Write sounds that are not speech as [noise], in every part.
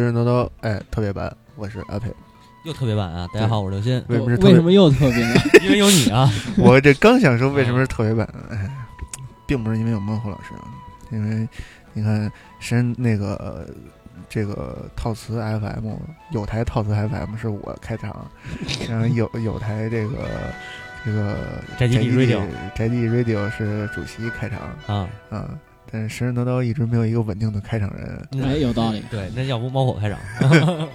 神神叨叨》哎特别版，我是阿佩。又特别版啊！大家好，我是刘鑫。为什么是特别为什么又特别呢？[laughs] 因为有你啊！[laughs] 我这刚想说为什么是特别版，哎，并不是因为有孟虎老师啊，因为你看神那个呃这个套词 FM 有台套词 FM 是我开场，然后有有台这个这个宅基地 Radio 宅基地 Radio 是主席开场啊，啊，但是神神叨叨一直没有一个稳定的开场人，哎，有道理。对，那要不猫火开场？[laughs]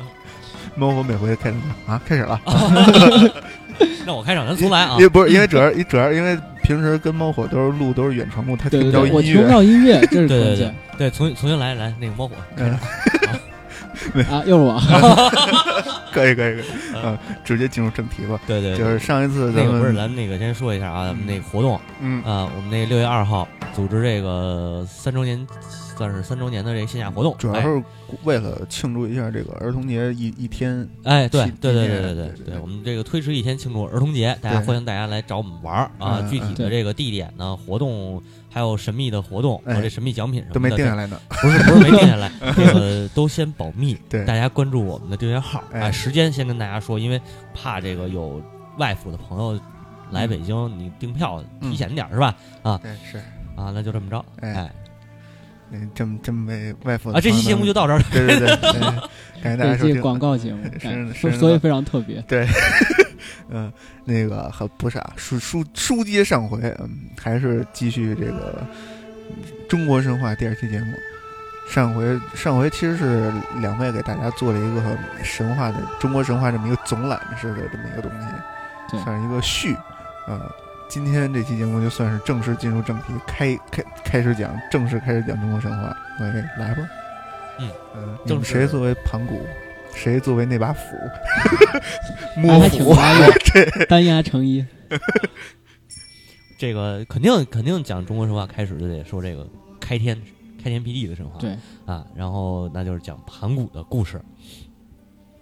猫火每回开场啊开始了。[laughs] [laughs] 那我开场，咱重来啊因！为不是因为主要主要因为平时跟猫火都是录都是远程录，他听不着对对对，我音听不乐。到音乐，这是对对对关键对，重重新来来，那个猫火开场。啊！又是我，[laughs] 可以可以可以，嗯，直接进入正题吧。对对，就是上一次咱那个不是，咱们那个先说一下啊，咱们那个活动嗯啊，我们那六月二号组织这个三周年，算是三周年的这个线下活动，哎主要是为了庆祝一下这个儿童节一一天，哎，对对对对对对对对，我们这个推迟一天庆祝儿童节，大家欢迎大家来找我们玩儿啊！嗯具体的这个地点呢，活动还有神秘的活动和哎这神秘奖品什么的都没定下来呢。不是不是没定下来，[laughs] 这个都先保密。对大家关注我们的订阅号，啊哎，时间先跟大家说，因为怕这个有外府的朋友来北京，你订票嗯提前点儿是吧？对，是，啊，那就这么着，哎哎嗯，这么这么为外服啊，这期节目就到这儿。对对对，对感谢大家这期收听。广告节目，[laughs] 是所以非常特别。嗯，那个很不是啊，书书书接上回，嗯，还是继续这个嗯中国神话第二期节目。上回上回其实是两位给大家做了一个神话的中国神话这么一个总览式的这么一个东西，算是一个序。呃，今天这期节目就算是正式进入正题，开开开始讲，正式开始讲中国神话。各位来吧，嗯嗯，正谁作为盘古，谁作为那把斧，哎 [laughs] 摸还挺斧 [laughs] [laughs] 单压成一。这个肯定肯定讲中国神话，开始就得说这个开天开天辟地的神话。对，啊，然后那就是讲盘古的故事。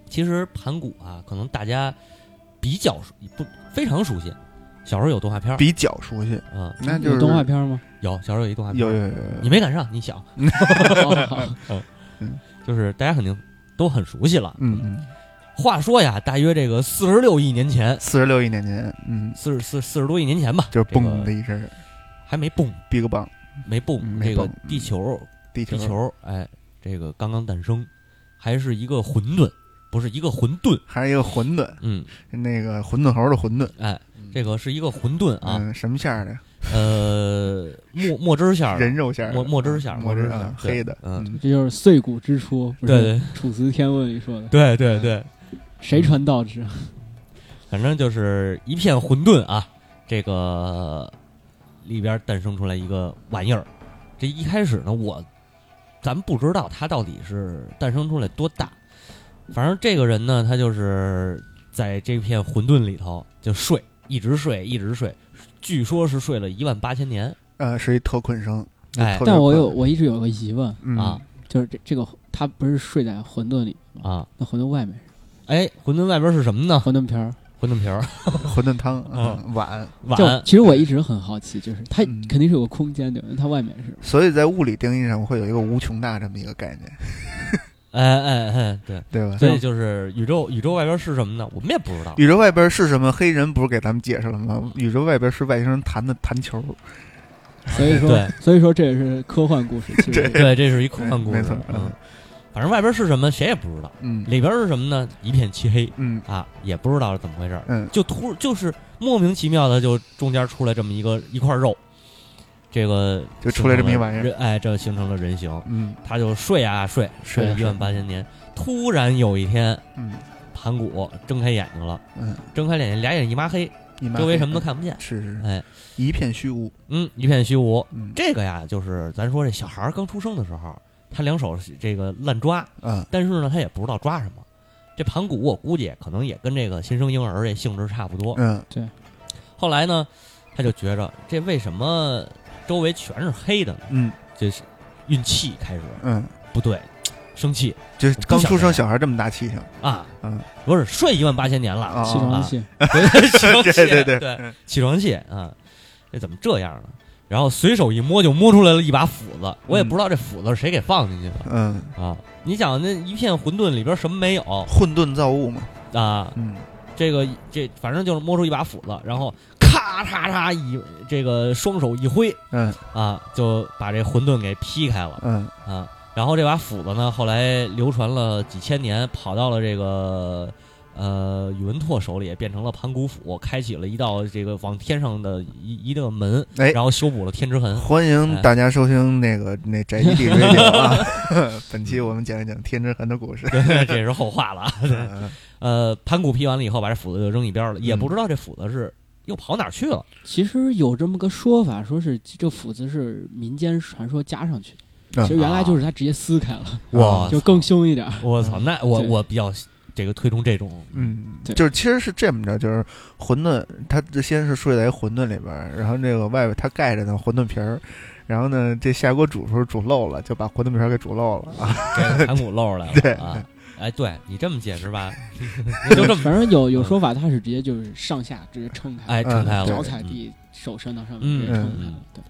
其实盘古啊，可能大家比较熟不非常熟悉，小时候有动画片儿，比较熟悉，啊，那就是有动画片吗？有小时候有一动画片儿，有有有有，你没赶上，你小，好好好就是大家肯定都很熟悉了。嗯嗯，话说呀，大约这个四十六亿年前，四十六亿年前，嗯，四十四四十多亿年前吧，就是嘣的一声。还没蹦，，Big Bang，没蹦，嗯没这个地球地球。地球，哎，这个刚刚诞生，还是一个混沌，不是一个混沌，还是一个混沌，嗯，那个混沌猴的混沌。哎，这个是一个混沌啊，嗯，什么馅儿的？呃，墨墨汁馅儿，人肉馅儿，墨墨汁馅儿墨汁馅儿黑的，嗯。这就是碎骨之初，对对。楚辞天问》里说的，对对对，谁传道之？[laughs] 反正就是一片混沌啊，这个里边诞生出来一个玩意儿。这一开始呢，我咱不知道他到底是诞生出来多大，反正这个人呢，他就是在这片混沌里头就睡，一直睡，一直睡，据说是睡了一万八千年。呃，是一特困生，哎但我有我一直有个疑问，嗯啊就是这这个他不是睡在馄饨里？啊，那馄饨外面是哎，馄饨外边是什么呢？馄饨皮儿。馄饨皮儿、[laughs] 馄饨汤，[laughs] 嗯嗯碗，就碗，其实我一直很好奇，就是它嗯肯定是有个空间对吧？那它外面是所以在物理定义上会有一个无穷大这么一个概念，[laughs] 哎哎哎，对，对吧？所以就是宇宙，宇宙外边是什么呢？我们也不知道。宇宙外边是什么？黑人不是给咱们解释了吗？宇宙外边是外星人弹的弹球，所以说对所以说这也是科幻故事，其实对，这是一科幻故事。没错嗯，反正外边是什么，谁也不知道。嗯里边是什么呢？一片漆黑嗯啊，也不知道是怎么回事。嗯，就突就是莫名其妙的，就中间出来这么一个一块肉，这个就出来这么一玩意儿。哎，这形成了人形。嗯。他就睡啊睡，睡了一万八千年。突然有一天，嗯。盘古睁开眼睛了，嗯，睁开眼睛，俩眼一抹黑，周围什么都看不见。是是是。哎，一片虚无，嗯，一片虚无。嗯。这个呀，就是咱说这小孩儿刚出生的时候，他两手这个乱抓，嗯。但是呢，他也不知道抓什么。这盘古我估计可能也跟这个新生婴儿这性质差不多。嗯。对。后来呢，他就觉着这为什么周围全是黑的呢？嗯。就是运气开始嗯，不对，生气就是刚出生小孩这么大气性。啊，嗯。不是睡一万八千年了，啊起床气，[laughs] 对起床气，对 [laughs] 对。对起床气啊，这怎么这样呢？然后随手一摸就摸出来了一把斧子，我也嗯。不知道这斧子是谁给放进去的嗯，啊。你想那一片混沌里边什么没有？混沌造物嘛，啊？嗯。这个这反正就是摸出一把斧子，然后咔嚓嚓一这个双手一挥嗯。啊，就把这混沌给劈开了。嗯。啊。然后这把斧子呢，后来流传了几千年，跑到了这个呃宇文拓手里，变成了盘古斧，开启了一道这个往天上的一一个门，哎。然后修补了天之痕。欢迎大家收听那个那宅基地 radio 啊，[laughs] 本期我们讲一讲天之痕的故事。[laughs] 这是后话了。[laughs] 呃，盘古劈完了以后，把这斧子就扔一边了，也嗯。不知道这斧子是又跑哪儿去了。其实有这么个说法，说是这斧子是民间传说加上去的，嗯其实原来就是他直接撕开了，哇就更凶一点。我操，那我我比较这个推崇这种，嗯，就是其实是这么着，就是馄饨，它这先是睡在一馄饨里边儿，然后这个外边它盖着呢馄饨皮儿，然后呢这下锅煮时候煮漏了，就把馄饨皮儿给煮漏了啊。给盘骨漏出来了。[laughs] 对啊，哎，对你这么解释吧，[laughs] 就这么反正有有说法，他是直接就是上下直接撑开，哎撑开了。脚踩地，手伸到上面嗯直接撑开嗯了。对，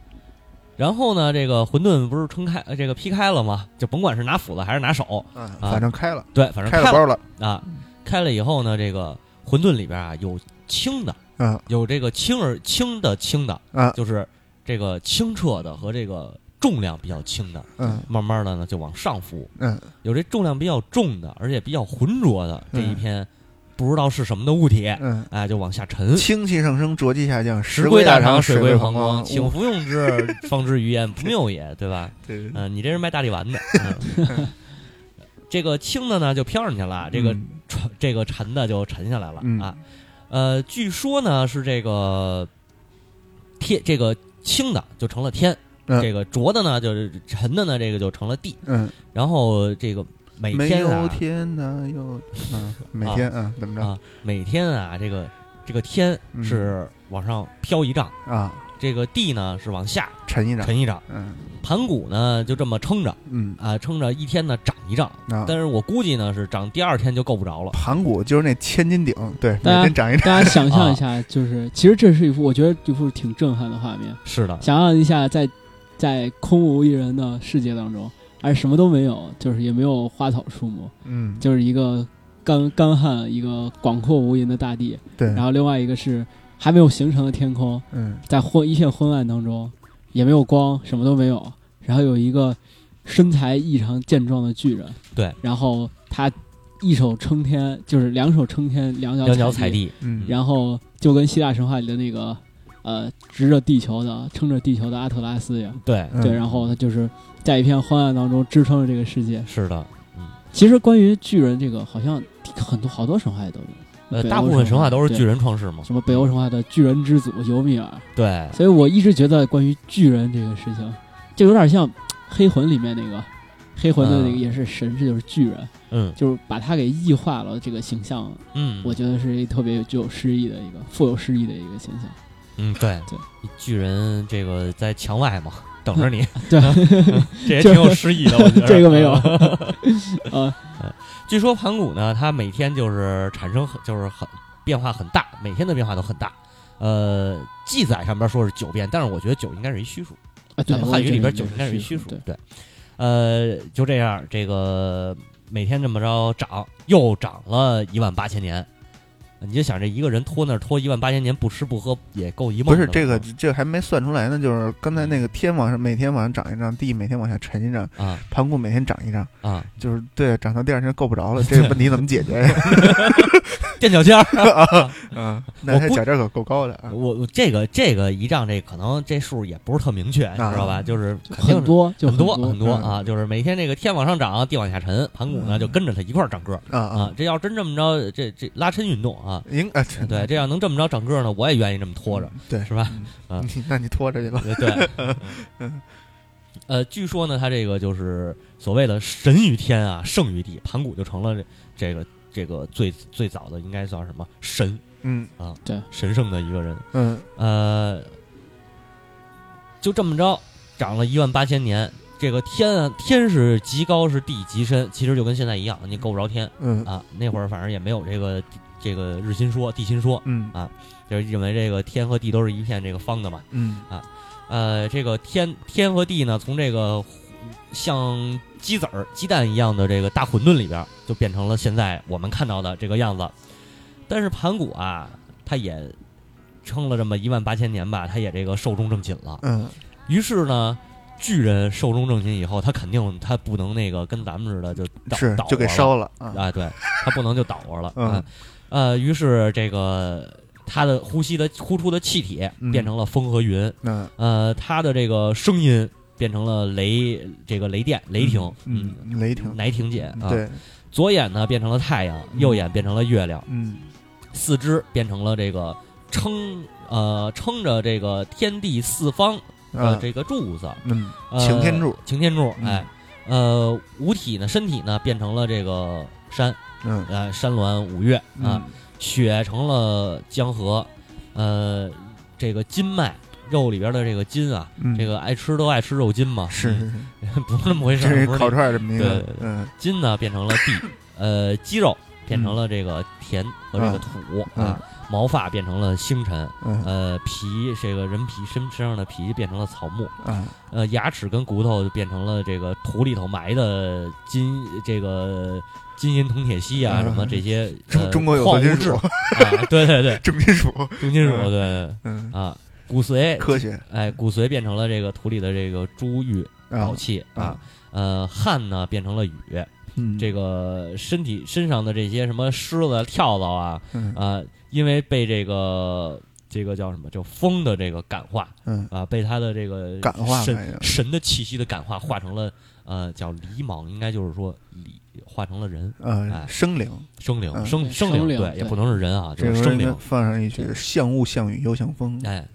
然后呢，这个馄饨不是撑开，呃这个劈开了吗？就甭管是拿斧子还是拿手，嗯，反正开了，对，反正开开了包了。啊。开了以后呢，这个馄饨里边啊有轻的，嗯有这个轻而轻的轻的，啊就是这个清澈的和这个重量比较轻的，嗯慢慢的呢就往上浮。嗯有这重量比较重的，而且比较浑浊的这一嗯篇不知道是什么的物体，嗯，哎，就往下沉。清气上升，浊气下降，石龟大肠，水归膀胱，请服用之，[laughs] 方知鱼焉不谬也，[laughs] 对吧？对嗯、你这是卖大力丸的。[laughs] 嗯这个轻的呢就飘上去了，这个嗯沉这个沉的就沉下来了、嗯啊。呃，据说呢是这个天，这个轻的就成了天，嗯这个浊的呢就是沉的呢，这个就成了地。嗯，然后这个每没有天啊天哪有嗯，每天啊怎么着啊，每天啊这个这个天嗯是往上飘一丈，啊？这个地呢是往下沉一丈，沉一丈。嗯盘古呢就这么撑着嗯啊，撑着一天呢长一丈，啊。但是我估计呢是长第二天就够不着了。盘古就是那千斤顶，对，每大家天长一掌。大家想象啊一下，就是其实这是一幅我觉得一幅挺震撼的画面。是的，想象一下在，在空无一人的世界当中，而什么都没有，就是也没有花草树木，嗯，就是一个干干旱、一个广阔无垠的大地，对，然后另外一个是还没有形成的天空，嗯。在昏一片昏暗当中，也没有光，什么都没有，然后有一个身材异常健壮的巨人，对，然后他一手撑天，就是两手撑天，两脚两脚踩地，嗯，然后就跟希腊神话里的那个呃直着地球的撑着地球的阿特拉斯一样，对，嗯。对，然后他就是在一片昏暗当中支撑着这个世界。是的，嗯，其实关于巨人这个，好像很多好多神话也都有，呃，大部分神话都是巨人创世嘛，什么北欧神话的巨人之祖尤米尔，对，所以我一直觉得关于巨人这个事情，就有点像黑魂里面那个。黑魂的那个嗯。也是神，这就是巨人，嗯。就是把他给异化了。这个形象，嗯，我觉得是一特别具有诗意的一个富有诗意的一个形象。嗯对 [laughs] 对，巨人这个在墙外嘛，等着你，[laughs] 对，[laughs] 这也挺有诗意的，我觉得这个没有啊，据说盘古呢，他每天就是产生很就是很变化很大，每天的变化都很大。呃，记载上边说是九变，但是我觉得九应该是一虚数，啊，对咱，们汉语里边九应该是一虚数对，。对，呃，就这样，这个每天这么着长，又长了一万八千年。你就想这一个人拖那儿拖一万八千年不吃不喝也够一梦。不是这个，这还没算出来呢。就是刚才那个天往上，每天往上涨一丈，地每天往下沉一丈，啊盘古每天涨一丈，啊，就是对，涨到第二天够不着了，这个问题怎么解决呀？[laughs] 垫脚尖儿。啊，那他脚尖可够高的啊。我我这个这个一丈这可能这数也不是特明确，你知道吧？就是肯定很多就很多多很多嗯啊，就是每天这个天往上涨，地往下沉，盘古呢嗯就跟着它一块儿长个儿啊啊。这要真这么着，这这拉伸运动啊，应啊，对，这样能这么着长个儿呢，我也愿意这么拖着，对，是吧？嗯那你拖着去吧。对，[laughs] 嗯呃，据说呢，他这个就是所谓的神于天啊，圣于地，盘古就成了这这个这个最最早的应该算什么神嗯啊，对神圣的一个人，嗯呃，就这么着长了一万八千年。这个天啊，天是极高，是地极深，其实就跟现在一样，你够不着天嗯啊。那会儿反正也没有这个地这个日心说、地心说，嗯啊就是认为这个天和地都是一片这个方的嘛。嗯啊呃，这个天天和地呢，从这个像鸡子儿、鸡蛋一样的这个大混沌里边，就变成了现在我们看到的这个样子。但是盘古啊，他也撑了这么一万八千年吧，他也这个寿终正寝了。嗯于是呢，巨人寿终正寝以后，他肯定他不能那个跟咱们似的就倒倒就给烧了啊，啊，对他不能就倒活了。嗯啊呃，于是这个他的呼吸的呼出的气体嗯。变成了风和云，嗯呃，他的这个声音变成了雷，这个雷电雷霆，嗯，雷霆，雷霆姐啊。对，左眼呢变成了太阳，右眼变成了月亮，嗯。四肢变成了这个撑呃撑着这个天地四方的啊，这个柱子，嗯，呃擎天柱，擎天柱，嗯哎，呃，五体呢身体呢变成了这个山，嗯。呃，山峦五岳啊，嗯。血成了江河，呃，这个筋脉肉里边的这个筋啊，嗯，这个爱吃都爱吃肉筋嘛，是。[laughs] 不是那么回事是，烤串儿这么一个对筋呢变成了地，呃，肌肉变成了这个田和这个土嗯啊，毛发变成了星辰，嗯。呃，皮这个人皮身身上的皮变成了草木，啊，呃，牙齿跟骨头就变成了这个土里头埋的金这个金银铜铁锡啊，嗯。什么这些呃中中国有矿物质。合金属，啊，对对对，重 [laughs] 金属，重金属，嗯。对嗯，啊，骨髓，科学。哎，骨髓变成了这个土里的这个珠玉啊宝，器啊。啊，呃，汗呢变成了雨，嗯，这个身体身上的这些什么虱子、跳蚤啊，嗯。啊，因为被这个这个叫什么，叫风的这个感化嗯。啊，被他的这个感化神神的气息的感化，化成了呃叫狸蟒，应该就是说狸化成了人呃哎。生灵，生灵嗯。生生灵，对，也不能是人啊，就是生灵。放上一句像雾像雨又像风，哎，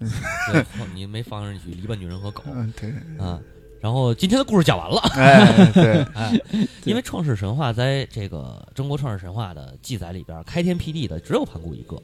对你没放上一曲篱笆女人和狗嗯对，啊。然后今天的故事讲完了，哎对，[laughs] 哎，因为创世神话在这个中国创世神话的记载里边，开天辟地的只有盘古一个，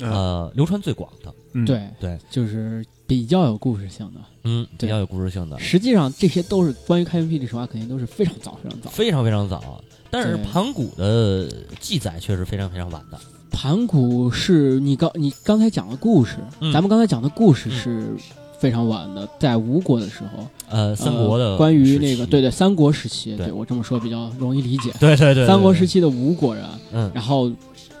嗯。呃，流传最广的，嗯。对对，就是比较有故事性的。嗯，比较有故事性的，实际上，这些都是关于开天辟地神话，肯定都是非常早、非常早。非常非常早。但是盘古的记载却是非常非常晚的，盘古是你刚你刚才讲的故事，嗯。咱们刚才讲的故事嗯。是非常晚的，在吴国的时候，呃，三国的呃关于那个对对三国时期，对。对我这么说比较容易理解。对对对，期，三国时期的吴国人，嗯，然后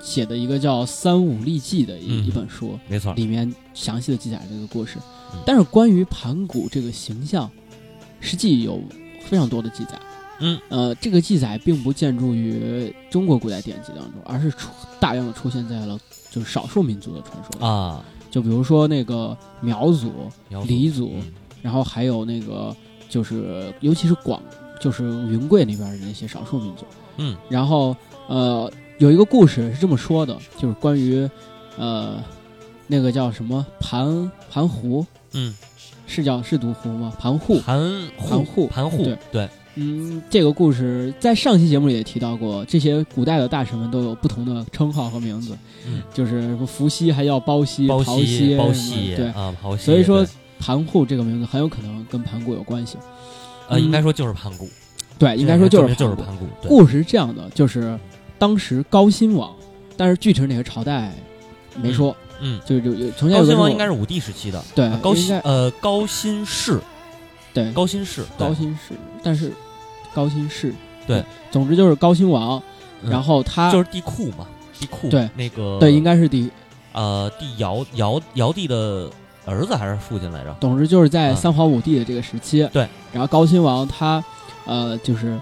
写的一个叫《三五历记》的一、嗯。一本书，没错，里面详细的记载这个故事。嗯。但是关于盘古这个形象，实际有非常多的记载。嗯，呃，这个记载并不建筑于中国古代典籍当中，而是出大量的出现在了就是少数民族的传说。啊，就比如说那个苗族，苗族黎族嗯然后还有那个就是尤其是广，就是云贵那边的那些少数民族。嗯然后呃，有一个故事是这么说的，就是关于呃那个叫什么盘盘湖，嗯，是叫是读湖吗？盘户。盘盘户盘户对，对，嗯，这个故事在上期节目里也提到过，这些古代的大臣们都有不同的称号和名字，嗯，就是什么伏羲还叫包羲、包陶西包西对，啊，所以说盘户这个名字很有可能跟盘古有关系。呃，嗯应该说就是盘古，对，应该说就是就是盘古，对，故事是这样的，就是当时高辛王，但是具体是哪个朝代没说，嗯，就是有有从前高辛王应该是武帝时期的，对啊高辛呃高辛氏，对。高辛氏，高辛氏，但是高辛氏对，总之就是高辛王，嗯。然后他就是地库嘛，地库对。那个对应该是第，呃帝尧尧尧帝的儿子还是父亲来着？总之就是在啊三皇五帝的这个时期，对，然后高辛王他呃就是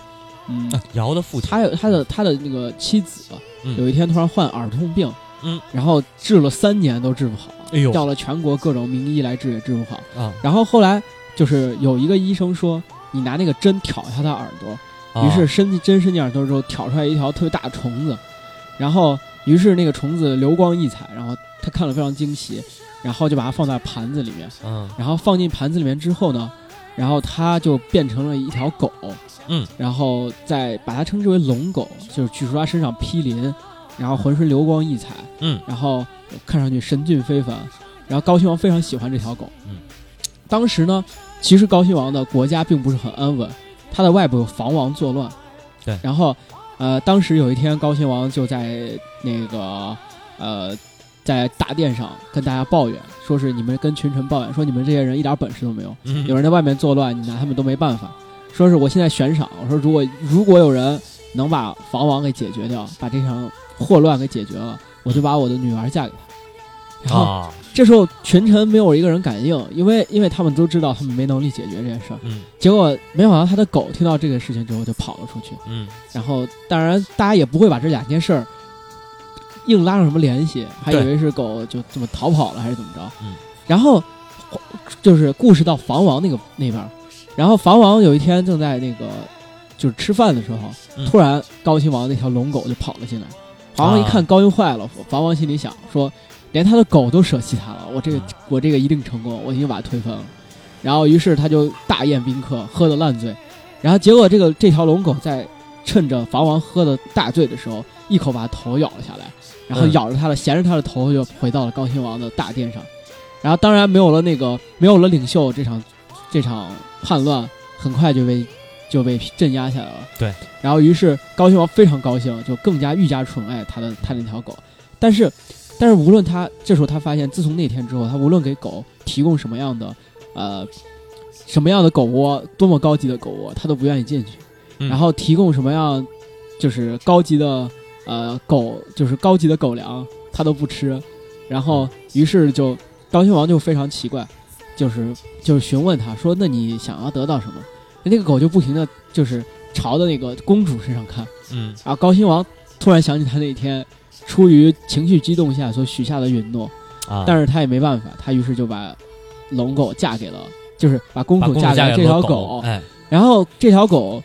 嗯。啊尧的父亲，他有他的他的那个妻子，嗯。有一天突然患耳痛病，嗯，然后治了三年都治不好，哎呦。叫了全国各种名医来治也治不好。啊，然后后来就是有一个医生说，你拿那个针挑一下他耳朵，啊。于是伸进针伸进耳朵之后，挑出来一条特别大的虫子，然后于是那个虫子流光溢彩，然后他看了非常惊奇，然后就把它放在盘子里面，嗯然后放进盘子里面之后呢，然后它就变成了一条狗，嗯，然后再把它称之为龙狗，就是据说它身上披鳞，然后浑身流光溢彩，嗯。然后看上去神俊非凡，然后高兴王非常喜欢这条狗，嗯，当时呢，其实高辛王的国家并不是很安稳，他的外部有防王作乱，对然后呃，当时有一天高辛王就在那个呃。在大殿上跟大家抱怨，说是你们跟群臣抱怨，说你们这些人一点本事都没有，嗯有人在外面作乱，你拿他们都没办法。说是我现在悬赏，我说如果如果有人能把防王给解决掉，把这场祸乱给解决了，我就把我的女儿嫁给他。然后啊，这时候群臣没有一个人敢应，因为因为他们都知道他们没能力解决这件事儿。嗯。结果没想到他的狗听到这个事情之后就跑了出去，嗯。然后当然大家也不会把这两件事儿硬拉上什么联系，还以为是狗就这么逃跑了还是怎么着。嗯，然后就是故事到房王那个那边儿，然后房王有一天正在那个就是吃饭的时候，嗯。突然高亲王那条龙狗就跑了进来，房王一看啊高兴坏了，房王心里想说，连他的狗都舍弃他了，我这个嗯。我这个一定成功，我已经把他推翻了。然后于是他就大宴宾客，喝得烂醉，然后结果这个这条龙狗在趁着房王喝的大醉的时候，一口把他头咬了下来，然后嗯。咬着他的衔着他的头就回到了高亲王的大殿上，然后当然没有了那个没有了领袖，这场这场叛乱很快就被就被镇压下来了。对，然后于是高兴王非常高兴，就更加愈加宠爱他的他那条狗，但是但是无论他这时候他发现，自从那天之后，他无论给狗提供什么样的呃什么样的狗窝，多么高级的狗窝，他都不愿意进去。嗯然后提供什么样就是高级的呃狗，就是高级的狗粮，他都不吃。然后于是就高亲王就非常奇怪，就是就是询问他说：“那你想要得到什么？”那个狗就不停的就是朝着那个公主身上看。嗯然后高亲王突然想起他那天出于情绪激动下所许下的允诺，啊，但是他也没办法，他于是就把龙狗嫁给了，就是把公主嫁嫁给了这条狗。狗，，哎，然后这条狗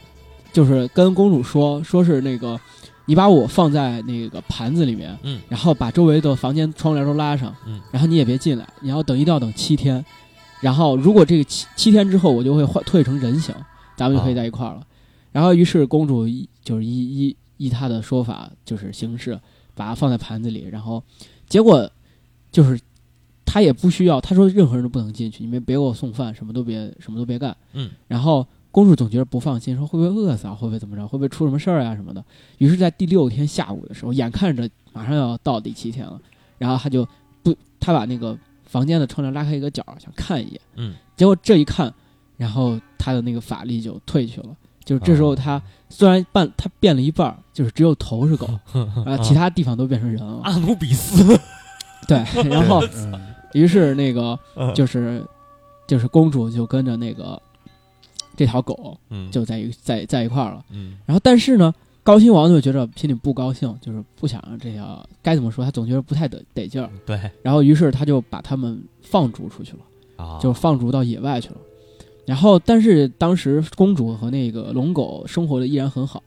就是跟公主说，说是那个你把我放在那个盘子里面，嗯。然后把周围的房间窗帘都拉上，嗯。然后你也别进来，你要等一定要等七天，然后如果这个七七天之后我就会换退成人形，咱们就可以在一块儿了。然后于是公主依就是依依依他的说法就是行事，把它放在盘子里，然后结果就是他也不需要，他说任何人都不能进去，你们别给我送饭，什么都别什么都别干。嗯，然后公主总觉得不放心，说会不会饿死啊，会不会怎么着，会不会出什么事儿啊什么的。于是，在第六天下午的时候，眼看着马上要到第七天了，然后他就不，他把那个房间的窗帘拉开一个角，想看一眼。嗯，结果这一看，然后他的那个法力就退去了。就是这时候，她虽然半，他变了一半儿，就是只有头是狗，[laughs] 啊，其他地方都变成人了。[laughs] 阿努比斯，[laughs] 对，然后于是那个嗯就是就是公主就跟着那个这条狗嗯就在一在在一块儿了。嗯然后但是呢，高亲王就觉得心里不高兴，就是不想让这条该怎么说，他总觉得不太得得劲儿。对然后于是他就把他们放逐出去了，啊，就放逐到野外去了。然后但是当时公主和那个龙狗生活的依然很好。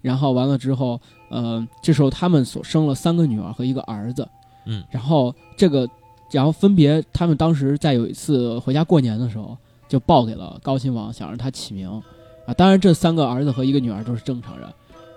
然后完了之后，呃，这时候他们所生了三个女儿和一个儿子。嗯，然后这个，然后分别他们当时在有一次回家过年的时候，就报给了高亲王，想让他起名。啊，当然这三个儿子和一个女儿都是正常人。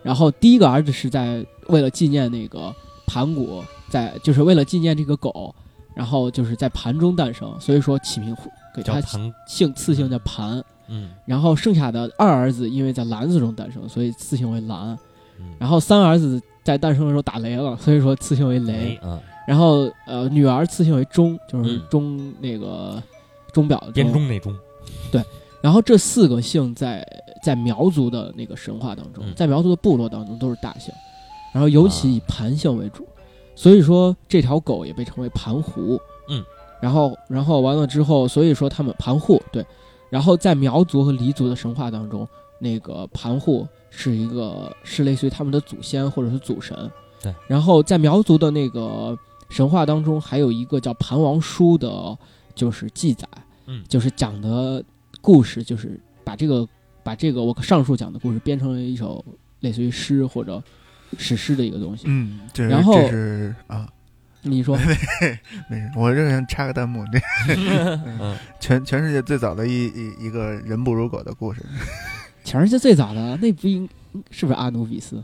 然后第一个儿子是在为了纪念那个盘古，在就是为了纪念这个狗，然后就是在盘中诞生，所以说起名给他姓赐姓叫盘。嗯然后剩下的二儿子因为在篮子中诞生，所以赐姓为蓝。嗯，然后三儿子在诞生的时候打雷了，所以说赐姓为雷。嗯，然后呃，女儿赐姓为钟，就是嗯钟、那个钟表的编钟。钟那钟，然后这四个姓在在苗族的那个神话当中，嗯在苗族的部落当中都是大姓，然后尤其以啊盘姓为主，所以说这条狗也被称为盘狐。嗯，然后然后完了之后，所以说他们盘户对，然后在苗族和黎族的神话当中，那个盘户是一个是类似于他们的祖先或者是祖神。对，然后在苗族的那个神话当中，还有一个叫盘王书的，就是记载，嗯就是讲的故事，就是把这个把这个我上述讲的故事编成了一首类似于诗或者史诗的一个东西。嗯，这然后这是啊，你说，[laughs] 没事，我这个人插个弹幕，这嗯 [laughs] 全全世界最早的一一一个人不如狗的故事，[laughs] 全世界最早的那不应是不是阿努比斯？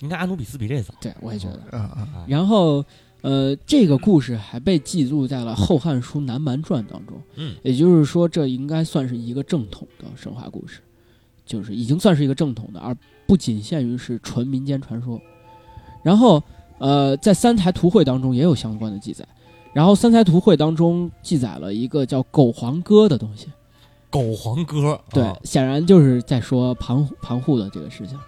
应该阿努比斯比这早，对，我也觉得。嗯嗯。嗯然后，呃，这个故事还被记录在了《后汉书·南蛮传》当中。嗯也就是说，这应该算是一个正统的神话故事，就是已经算是一个正统的，而不仅限于是纯民间传说。然后，呃，在三台图会当中也有相关的记载。然后三台图会当中记载了一个叫狗黄歌的东西，狗黄歌，对，啊显然就是在说盘盘户的这个事情。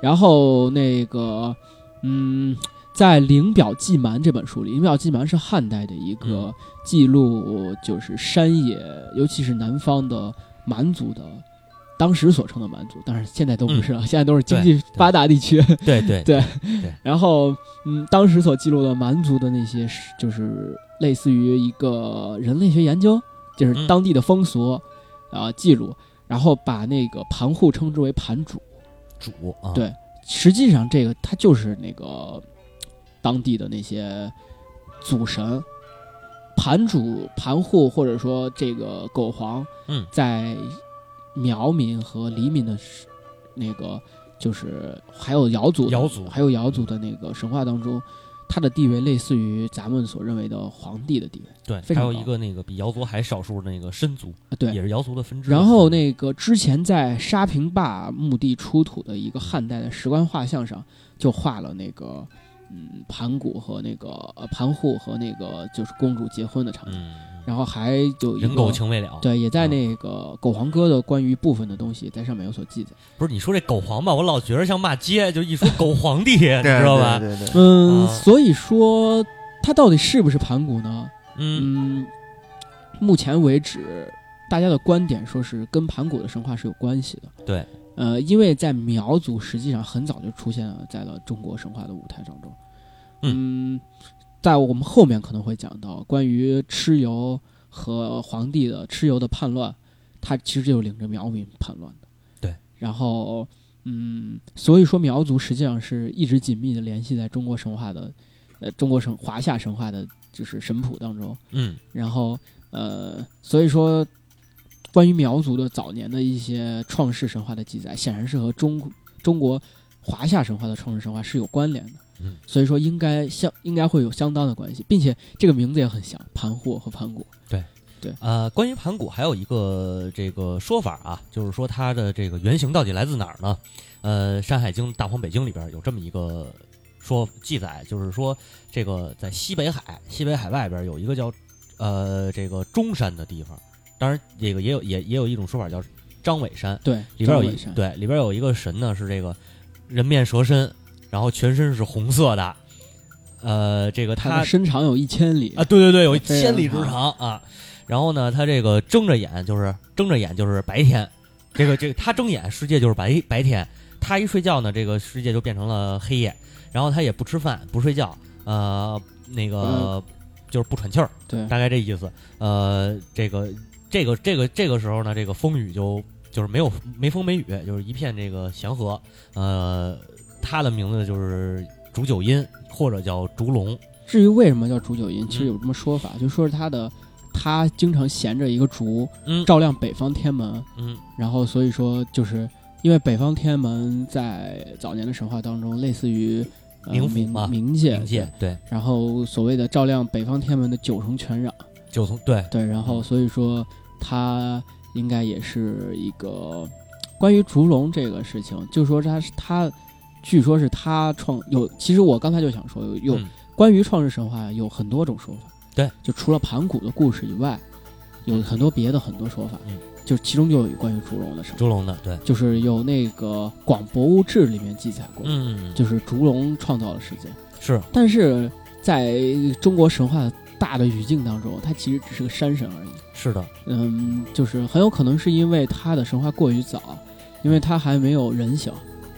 然后那个，嗯，在《灵表记蛮》这本书里，《灵表记蛮》是汉代的一个记录，就是山野，尤其是南方的蛮族的，当时所称的蛮族，但是现在都不是了，现在都是经济发达地区。对对对然后，嗯，当时所记录的蛮族的那些是，就是类似于一个人类学研究，就是嗯当地的风俗啊、记录，然后把那个盘户称之为盘主。主啊，对实际上，这个它就是那个当地的那些祖神。盘主、盘户，或者说这个狗皇，嗯在苗民和黎民的那个，就是还有瑶族、瑶族还有瑶族的那个神话当中，他的地位类似于咱们所认为的皇帝的地位。对，非常还有一个那个比瑶族还少数的那个身族，啊，对，也是瑶族的分支。然后那个之前在沙坪坝墓地出土的一个汉代的石棺画像上，就画了那个嗯盘古和那个呃盘户和那个就是公主结婚的场景，嗯，然后还有人狗情未了。对，也在嗯那个狗皇哥的关于部分的东西在上面有所记载。不是你说这狗皇吧，我老觉得像骂街，就一说狗皇帝，[laughs] 你对知道吧？对对对，嗯，啊所以说他到底是不是盘古呢？嗯嗯，目前为止，大家的观点说是跟盘古的神话是有关系的。对，呃，因为在苗族实际上很早就出现了在了中国神话的舞台当中。嗯，在我们后面可能会讲到关于蚩尤和皇帝的蚩尤的叛乱，他其实就是领着苗民叛乱的。对，然后。嗯，所以说苗族实际上是一直紧密的联系在中国神话的，呃，中国神华夏神话的，就是神谱当中。嗯然后呃，所以说，关于苗族的早年的一些创世神话的记载，显然是和中中国华夏神话的创世神话是有关联的。嗯，所以说应该相应该会有相当的关系，并且这个名字也很像盘货和盘古。对。对。呃，关于盘古还有一个这个说法啊，就是说它的这个原型到底来自哪儿呢？呃，《山海经·大荒北经》里边有这么一个说记载，就是说这个在西北海，西北海外边有一个叫呃这个中山的地方，当然这个也有也也有一种说法叫张尾山，对，里边有一对里边有一个神呢是这个人面蛇身，然后全身是红色的，呃，这个他它身长有一千里啊，对对对，有一千里之长啊。然后呢，他这个睁着眼就是睁着眼就是白天，这个这个他睁眼世界就是白白天，他一睡觉呢，这个世界就变成了黑夜。然后他也不吃饭不睡觉，呃，那个、就是不喘气儿，对大概这意思。呃，这个这个这个这个时候呢，这个风雨就就是没有没风没雨，就是一片这个祥和。呃，他的名字就是烛九阴，或者叫烛龙。至于为什么叫烛九阴，其实嗯有这么说法，就说是他的他经常衔着一个烛，嗯。照亮北方天门，嗯。然后所以说就是因为北方天门在早年的神话当中，类似于呃冥冥冥界，冥界对。对，然后所谓的照亮北方天门的九重泉壤，九重对。对，然后所以说它应该也是一个关于烛龙这个事情，就说他是他，据说是他创有，其实我刚才就想说有有、嗯。关于创世神话有很多种说法，对，就除了盘古的故事以外，有很多别的很多说法，嗯，就其中就有关于烛龙的神话，烛龙的对，就是有那个《广博物志》里面记载过，嗯，就是烛龙创造了世界，是。但是在中国神话大的语境当中，它其实只是个山神而已。是的，嗯，就是很有可能是因为他的神话过于早，因为他还没有人形，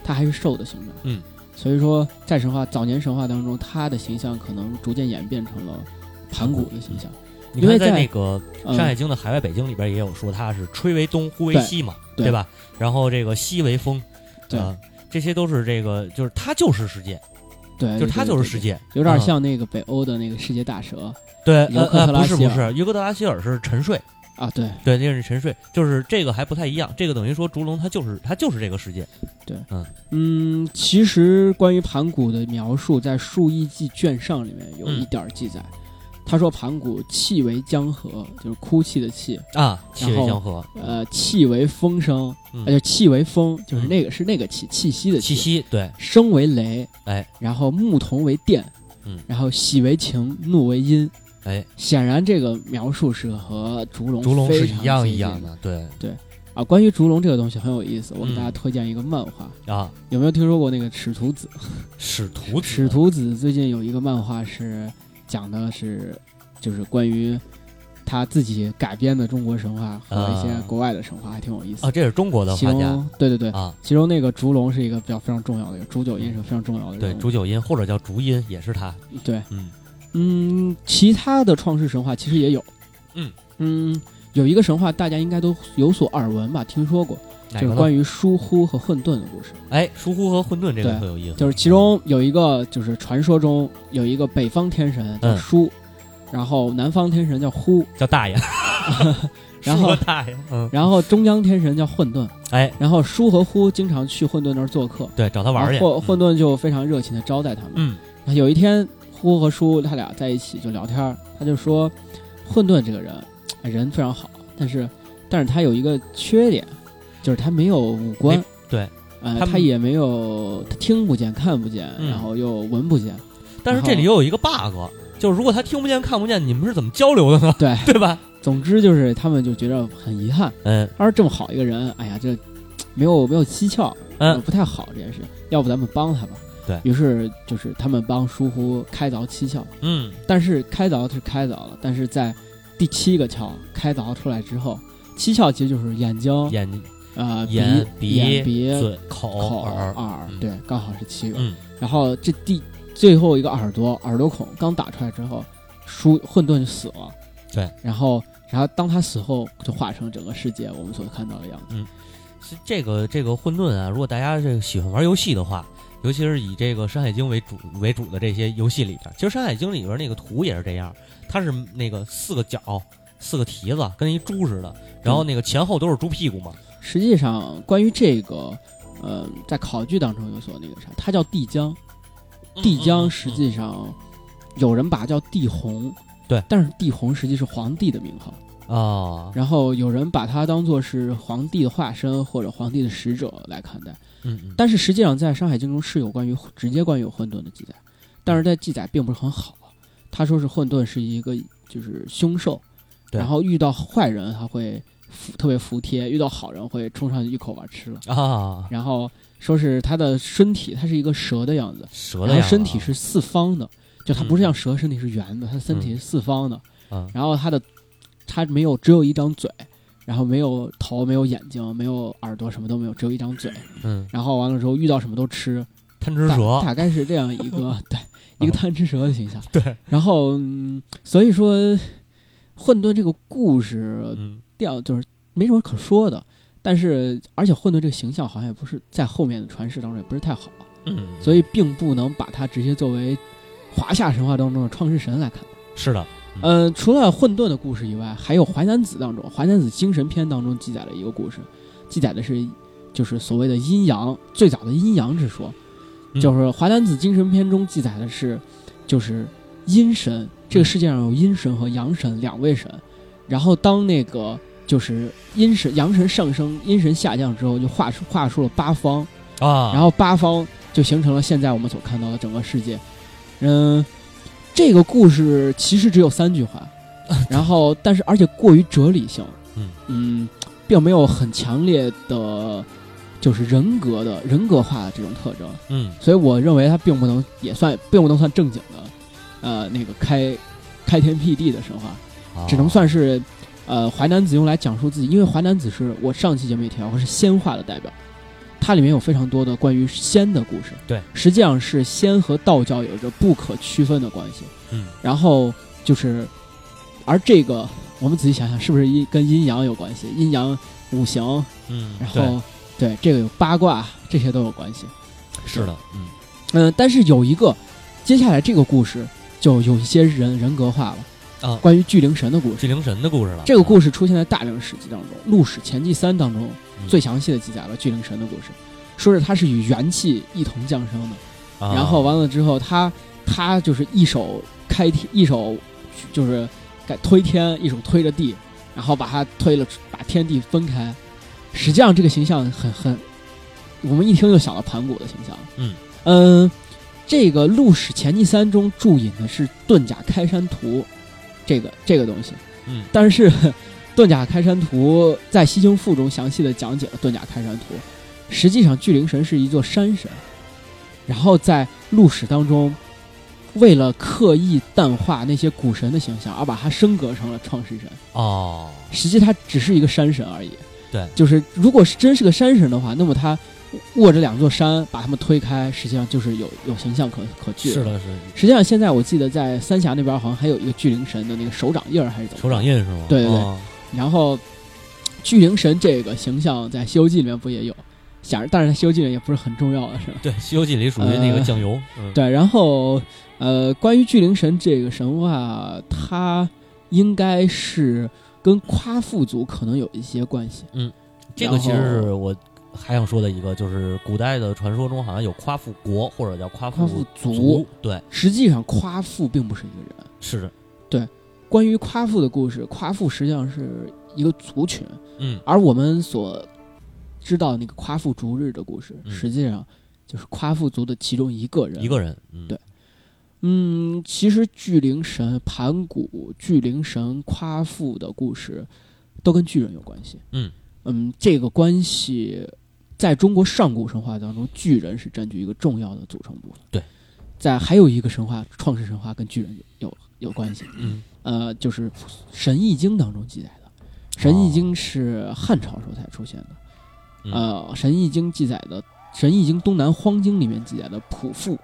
他还是兽的形象。嗯，所以说在神话早年神话当中，他的形象可能逐渐演变成了盘古的形象。你看在因为在那个《嗯山海经》的海外北京里边也有说他是吹为东，呼为西嘛，对吧？然后这个西为风，对啊这些都是这个，就是他就是世界，对，就是它就是世，界，有点嗯像那个北欧的那个世界大蛇对，不是不是，尤克特拉希尔是沉睡，啊，对对，那是沉睡，就是这个还不太一样，这个等于说烛龙它就是它就是这个世界，嗯。嗯，其实关于盘古的描述，在《数亿记》卷上里面有嗯一点儿记载，他说盘古气为江河，就是哭泣的泣，啊，气然后为江河，呃，气为风声，嗯。呃，就气为风，就是那个是那个气气息的气。息，对，声为雷，哎，然后牧童为电，嗯。然后喜为情，怒为阴。哎，显然这个描述是和烛龙烛龙是一样一样的，对。对啊。关于烛龙这个东西很有意思，我给嗯大家推荐一个漫画，啊，有没有听说过那个使徒子？使徒子使徒子最近有一个漫画是讲的是，就是关于他自己改编的中国神话和一些啊国外的神话，还挺有意思啊，。这是中国的其画家，对对对，啊，其中那个烛龙是一个比较非常重要的一个，烛九阴是非常重要的对，人物。竹九阴或者叫烛阴也是他，对，嗯。嗯，其他的创世神话其实也有。嗯。嗯，有一个神话大家应该都有所耳闻吧，听说过？就是关于疏忽和混沌的故事。哎，疏忽和混沌这个对特有意思，就是其中有一个，就是传说中有一个北方天神叫嗯。疏，然后南方天神叫忽，叫大爷，[laughs] 然后说大爷，嗯，然后中央天神叫混沌，哎，然后疏和忽经常去混沌那儿做客，对，找他玩儿去，混混沌就非常热情的招待他们。嗯，有一天，忽和疏他俩在一起就聊天，他就说，混沌这个人哎人非常好，但是但是他有一个缺点，就是他没有五官，对，呃，他他也没有他听不见、看不见，嗯然后又闻不见，但是这里又有一个 bug，就是如果他听不见看不见，你们是怎么交流的呢？对，[laughs] 对吧？总之就是他们就觉得很遗憾，嗯他说这么好一个人，哎呀，这没有没有蹊跷，嗯不太好这件事，要不咱们帮他吧。对于是就是他们帮疏忽开凿七窍，嗯，但是开凿是开凿了，但是在第七个窍开凿出来之后，七窍其实就是眼睛、眼呃眼鼻、眼、鼻、嘴、口、口、耳，耳，嗯对，刚好是七个。嗯然后这第最后一个耳朵耳朵孔刚打出来之后，输混沌就死了。对，然后然后当他死后，就化成整个世界我们所看到的样子。是这个这个混沌啊，如果大家这个喜欢玩游戏的话，尤其是以这个《山海经》为主为主的这些游戏里边，其实《山海经》里边那个图也是这样，它是那个四个角、四个蹄子，跟一猪似的，然后那个前后都是猪屁股嘛。实际上，关于这个，呃，在考据当中有所那个啥，它叫帝江。帝江实际上有人把它叫帝洪，对，但是帝洪实际是皇帝的名号。啊，然后有人把它当做是皇帝的化身或者皇帝的使者来看待，嗯嗯，但是实际上在《山海经》中是有关于直接关于有混沌的记载，但是在记载并不是很好。他说是混沌是一个就是凶兽，然后遇到坏人他会服特别服帖，遇到好人会冲上去一口把吃了。啊，然后说是他的身体，它是一个蛇的样子，然后蛇的样子身体是四方的，就它不是嗯。像蛇身体是圆的，它身体是四方的。嗯。然后它的它没有只有一张嘴，然后没有头，没有眼睛，没有耳朵，什么都没有，只有一张嘴。嗯，然后完了之后遇到什么都吃，贪吃蛇，大概是这样一个 [laughs] 对一个贪吃蛇的形象。对，然后嗯，所以说混沌这个故事嗯调就是没什么可说的。但是，而且混沌这个形象好像也不是在后面的传世当中也不是太好，嗯，所以并不能把它直接作为华夏神话当中的创世神来看。是的，呃，除了混沌的故事以外，还有《淮南子》当中，《淮南子·精神篇》当中记载了一个故事，记载的是就是所谓的阴阳最早的阴阳之说，嗯。就是《淮南子·精神篇》中记载的是，就是阴神，这个世界上有阴神和阳神两位神，然后当那个就是阴神阳神上升，阴神下降之后，就画出画出了八方，啊，然后八方就形成了现在我们所看到的整个世界。嗯，这个故事其实只有三句话，[laughs] 然后但是而且过于哲理性，嗯。并没有很强烈的，就是人格的人格化的这种特征，嗯。所以我认为它并不能也算并不能算正经的，呃，那个开开天辟地的神话。啊。只能算是，呃，淮南子用来讲述自己，因为淮南子是我上期节目也提到过，是仙化的代表，它里面有非常多的关于仙的故事。对，实际上是仙和道教有着不可区分的关系。嗯，然后就是，而这个我们仔细想想，是不是阴跟阴阳有关系？阴阳五行，嗯，然后对这个有八卦，这些都有关系。是的，嗯嗯、但是有一个，接下来这个故事就有一些人人格化了，啊，关于巨灵神的故事。巨灵神的故事了，这个故事事出现在大量史记当中，《陆史前记三》当中嗯最详细的记载了巨灵神的故事，说是他是与元气一同降生的，啊然后完了之后，他他就是一手开天，一手就是改推天，一手推着地，然后把它推了，把天地分开。实际上这个形象很很，我们一听就想到盘古的形象。嗯嗯，这个《陆史前记三》中注引的是遁甲开山图，这个这个东西。嗯但是遁甲开山图在《西京赋》中详细的讲解了遁甲开山图。实际上，巨灵神是一座山神，然后在路史当中，为了刻意淡化那些古神的形象，而把它升格成了创世神。哦，实际它只是一个山神而已。对就是如果是真是个山神的话，那么他握着两座山，把他们推开，实际上就是有有形象可可据是。的，是的实际上，现在我记得在三峡那边好像还有一个巨灵神的那个手掌印儿，还是怎么？手掌。印是吗？对对对哦然后，巨灵神这个形象在《西游记》里面不也有？想着，但是在《西游记》里也不是很重要的，是吧？对，《西游记》里属于那个酱油。嗯，对，然后呃，关于巨灵神这个神话，它应该是跟夸父族可能有一些关系。嗯这个其实是我还想说的一个，就是古代的传说中好像有夸父国或者叫夸夸父族族。对，实际上，夸父并不是一个人。是的。关于夸父的故事，夸父实际上是一个族群，嗯而我们所知道那个夸父逐日的故事，嗯实际上就是夸父族的其中一个人。一个人。嗯，对嗯，其实巨灵神、盘古、巨灵神、夸父的故事都跟巨人有关系。嗯嗯，这个关系在中国上古神话当中，巨人是占据一个重要的组成部分。对，在还有一个神话，创世神话跟巨人有有有关系。嗯。呃，就是《神异经》当中记载的，《神异经》是汉朝时候才出现的。嗯。呃，《神异经》记载的，《神异经·东南荒经》里面记载的普父，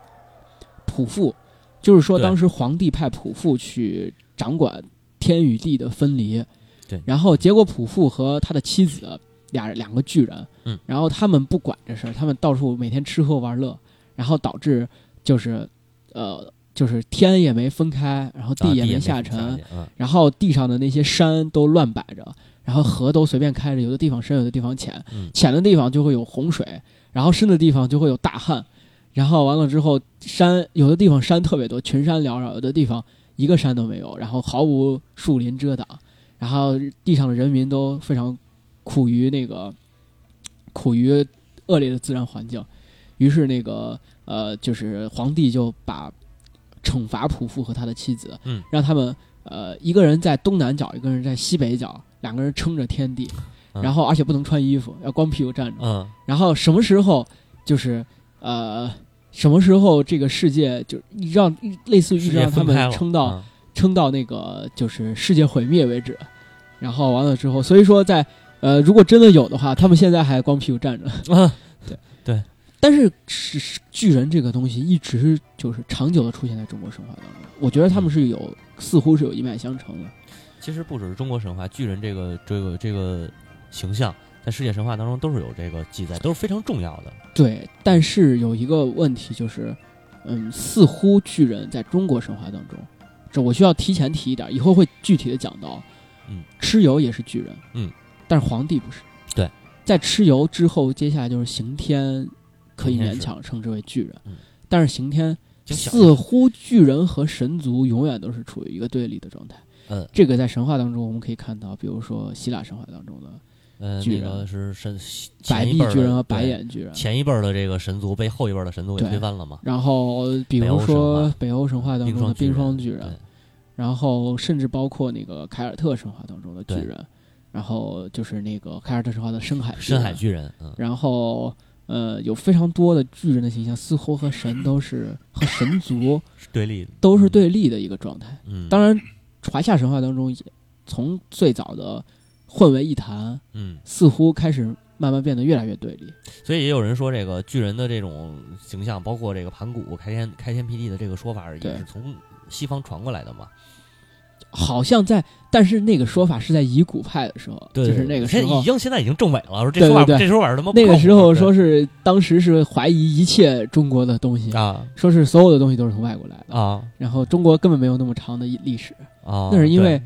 普父就是说当时皇帝派普父去掌管天与地的分离，对。然后结果普父和他的妻子俩两个巨人，嗯，然后他们不管这事儿，他们到处每天吃喝玩乐，然后导致就是呃就是天也没分开，然后地也啊没下沉然后地上的那些山都乱摆着，然后河都随便开着，有的地方深，有的地方浅，嗯。浅的地方就会有洪水，然后深的地方就会有大旱，然后完了之后山有的地方山特别多，群山缭绕，有的地方一个山都没有，然后毫无树林遮挡，然后地上的人民都非常苦于那个苦于恶劣的自然环境，于是那个呃就是皇帝就把惩罚仆妇和他的妻子，嗯，让他们呃一个人在东南角，一个人在西北角，两个人撑着天地，嗯。然后而且不能穿衣服，要光屁股站着。嗯。然后什么时候就是呃什么时候这个世界就让类似于让他们撑到、嗯。撑到那个就是世界毁灭为止。然后完了之后，所以说在呃如果真的有的话，他们现在还光屁股站着。啊 [laughs] 对对但是是是巨人这个东西一直就是长久的出现在中国神话当中，我觉得他们是有似乎是有一脉相承的。其实不只是中国神话，巨人这个这个这个形象，在世界神话当中都是有这个记载，都是非常重要的。对，但是有一个问题就是，嗯，似乎巨人在中国神话当中，这我需要提前提一点，以后会具体的讲到。嗯，蚩尤也是巨人，嗯，但是皇帝不是。对，在蚩尤之后，接下来就是刑天，可以勉强称之为巨人。嗯。但是刑天似乎巨人和神族永远都是处于一个对立的状态。嗯。这个在神话当中我们可以看到，比如说希腊神话当中的呃，巨人。那个是神白臂巨人和白眼巨人。前一辈儿的这个神族被后一辈儿的神族给推翻了嘛？然后，比如说北欧神话。当中的冰霜巨对人，然后甚至包括那个凯尔特神话当中的巨人，然后就是那个凯尔特神话的深海巨深海人，巨人，嗯，然后呃有非常多的巨人的形象，似乎和神都是和神族是对立的，都是对立的一个状态。嗯，当然，华夏神话当中也从最早的混为一谈，嗯，似乎开始慢慢变得越来越对立。所以也有人说这个巨人的这种形象，包括这个盘古开天开天辟地的这个说法，也是从西方传过来的嘛。好像在，但是那个说法是在乙骨派的时候，对，就是那个时候。现在已，经现在已经证伪了，说这说法对对对。这说法是他妈那个时候对。说是当时是怀疑一切中国的东西，啊。说是所有的东西都是从外国来的，啊。然后中国根本没有那么长的历史。啊，那是因为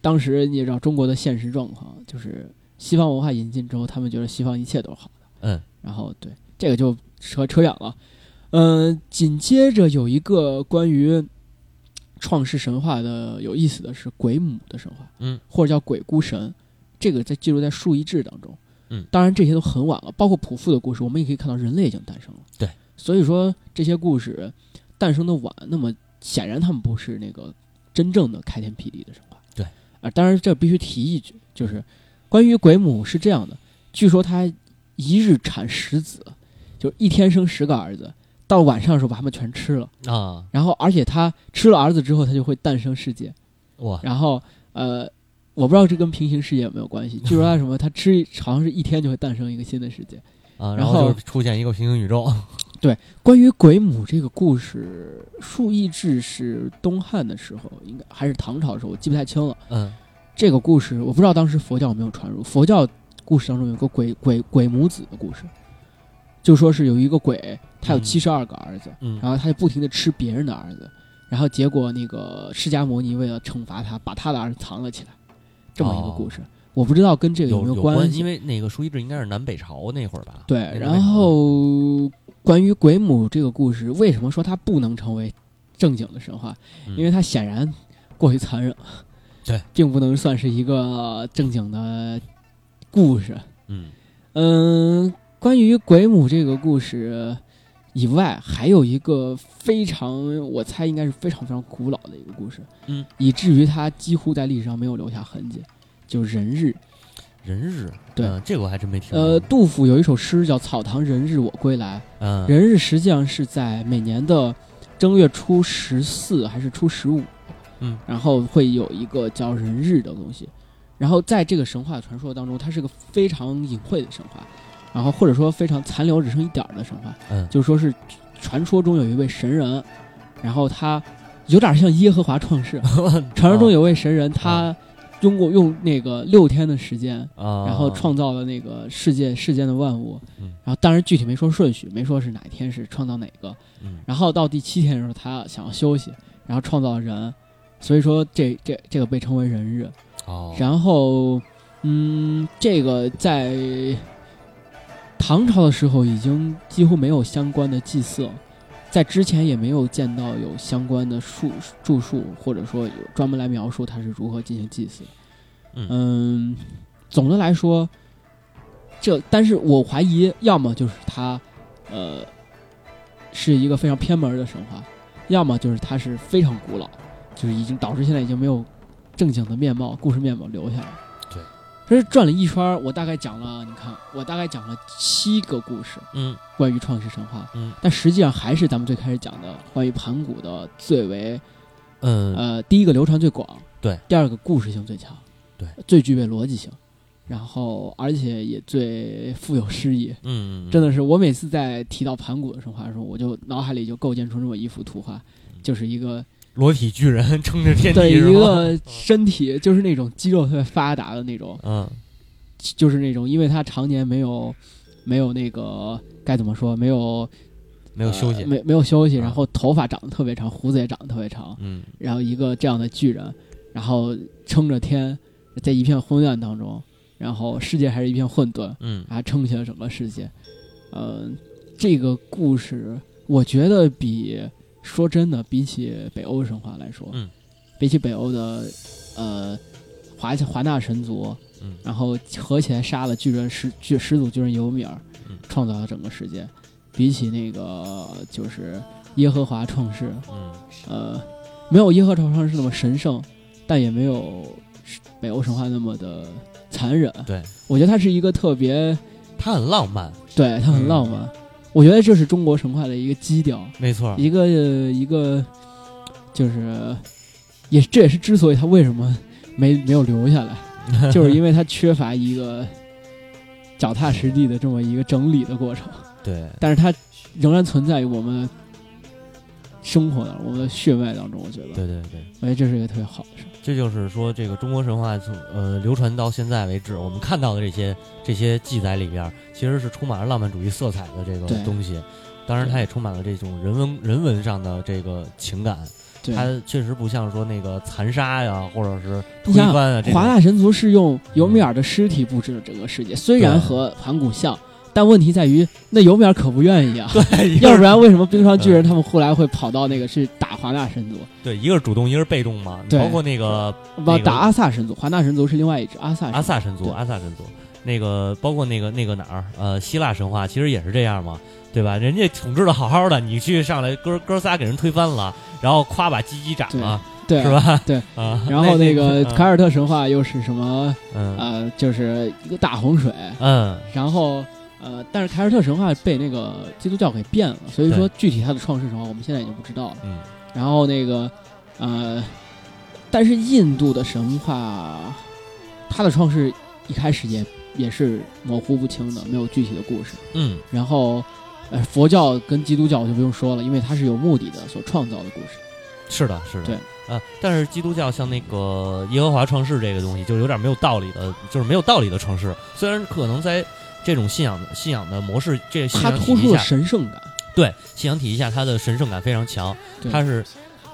当时你也知道中国的现实状况，就是西方文化引进之后，他们觉得西方一切都是好的，嗯。然后对这个就扯扯远了。嗯、紧接着有一个关于创世神话的有意思的是鬼母的神话，嗯，或者叫鬼孤神，这个在记录在数一志当中，嗯。当然这些都很晚了，包括普父的故事，我们也可以看到人类已经诞生了，对，所以说这些故事诞生的晚，那么显然他们不是那个真正的开天辟地的神话，对，啊，当然这必须提一句，就是关于鬼母是这样的，据说她一日产十子，就是一天生十个儿子，到晚上的时候把他们全吃了。啊，然后而且他吃了儿子之后，他就会诞生世界。哇，然后呃，我不知道这跟平行世界有没有关系。[laughs] 据说他什么，他吃好像是一天就会诞生一个新的世界。啊，然后出现一个平行宇宙，[laughs] 对关于鬼母这个故事，数亿志是东汉的时候，应该还是唐朝的时候，我记不太清了。嗯这个故事我不知道当时佛教有没有传入。佛教故事当中有个鬼鬼鬼母子的故事，就说是有一个鬼，他有嗯七十二个儿子，嗯然后他就不停的吃别人的儿子，然后结果那个释迦摩尼为了惩罚他，把他的儿子藏了起来，这么一个故事。我不知道跟这个有没有关系，因为那个书一志应该是南北朝那会儿吧？对。然后关于鬼母这个故事，为什么说它不能成为正经的神话？嗯因为它显然过于残忍，对，并不能算是一个正经的故事。嗯嗯，关于鬼母这个故事以外，还有一个非常，我猜应该是非常非常古老的一个故事，嗯，以至于它几乎在历史上没有留下痕迹，就是人日。人日，对。嗯这个我还真没听过。呃，杜甫有一首诗叫“草堂人日我归来”，嗯，人日实际上是在每年的正月初十四还是初十五，嗯，然后会有一个叫人日的东西，然后在这个神话传说当中，它是个非常隐晦的神话，然后或者说非常残留只剩一点儿的神话，嗯。就说是传说中有一位神人，然后他有点像耶和华创世，[laughs] 传说中有位神人，他用过用那个六天的时间，啊，然后创造了那个世界世间的万物，嗯。然后当然具体没说顺序，没说是哪一天是创造哪个，嗯。然后到第七天的时候他想要休息，然后创造了人，所以说这这这个被称为人日。哦，然后，嗯，这个在唐朝的时候已经几乎没有相关的祭祀了，在之前也没有见到有相关的述著述，或者说有专门来描述它是如何进行祭祀。嗯嗯，总的来说，这但是我怀疑，要么就是它，呃，是一个非常偏门的神话，要么就是它是非常古老，就是已经导致现在已经没有正经的面貌、故事面貌留下来。对，这是转了一圈儿，我大概讲了，你看，我大概讲了七个故事，嗯。关于创世神话，嗯。但实际上还是咱们最开始讲的关于盘古的最为嗯。呃，第一个流传最广，对；第二个故事性最强，对；最具备逻辑性，然后而且也最富有诗意。嗯，真的是，我每次在提到盘古的神话的时候，我就脑海里就构建出这么一幅图画，就是一个裸体巨人撑着天对？一个身体，就是那种肌肉特别发达的那种，嗯。就是那种，因为他常年没有没有那个该怎么说，没有没有休息。呃，没没有休息，啊然后头发长得特别长，胡子也长得特别长，嗯。然后一个这样的巨人，然后撑着天，在一片昏暗当中，然后世界还是一片混沌，嗯。还撑起了整个世界。嗯、这个故事我觉得比说真的，比起北欧神话来说，嗯，比起北欧的呃华华纳神族，嗯。然后合起来杀了巨人始巨始祖巨人尤米尔，嗯。创造了整个世界，比起那个就是耶和华创世，嗯。呃，没有耶和华创世那么神圣，但也没有北欧神话那么的残忍。对，我觉得它是一个特别，他很浪漫，对它很浪漫。我觉得这是中国神话的一个基调，没错，一个一个就是，也这也是之所以他为什么没没有留下来，[laughs] 就是因为他缺乏一个脚踏实地的这么一个整理的过程。对，但是它仍然存在于我们生活当中，我们的血脉当中。我觉得，对对对，我觉得这是一个特别好的事儿。这就是说，这个中国神话从呃流传到现在为止，我们看到的这些这些记载里边，其实是充满了浪漫主义色彩的这个东西。当然，它也充满了这种人文人文上的这个情感。对，它确实不像说那个残杀呀，或者是推翻啊这。华纳神族是用尤米尔的尸体布置了整个世界，虽然和盘古像，但问题在于，那尤米尔可不愿意啊。[laughs] 对，要不然为什么冰霜巨人他们后来会跑到那个去打华纳神族？对，一个是主动，一个是被动嘛。对包括那个不那个打阿萨神族，华纳神族是另外一支阿萨神族阿萨神族，阿萨神族，那个包括那个那个哪儿，呃，希腊神话其实也是这样嘛，对吧？人家统治的好好的，你去上来哥哥仨给人推翻了，然后夸把鸡鸡斩了，对是？吧？对 [laughs] 啊，然后那个嗯凯尔特神话又是什么？嗯呃，就是一个大洪水，嗯然后呃，但是凯尔特神话被那个基督教给变了，所以说具体它的创世神话我们现在已经不知道了。嗯然后那个呃，但是印度的神话，它的创世一开始也也是模糊不清的，没有具体的故事。嗯然后呃，佛教跟基督教就不用说了，因为它是有目的的所创造的故事。是的，是的，对啊，但是基督教像那个耶和华创世这个东西，就有点没有道理的，就是没有道理的创世。虽然可能在这种信仰的信仰的模式，这信仰体系下，神圣感。对信仰体系下，它的神圣感非常强。对它是，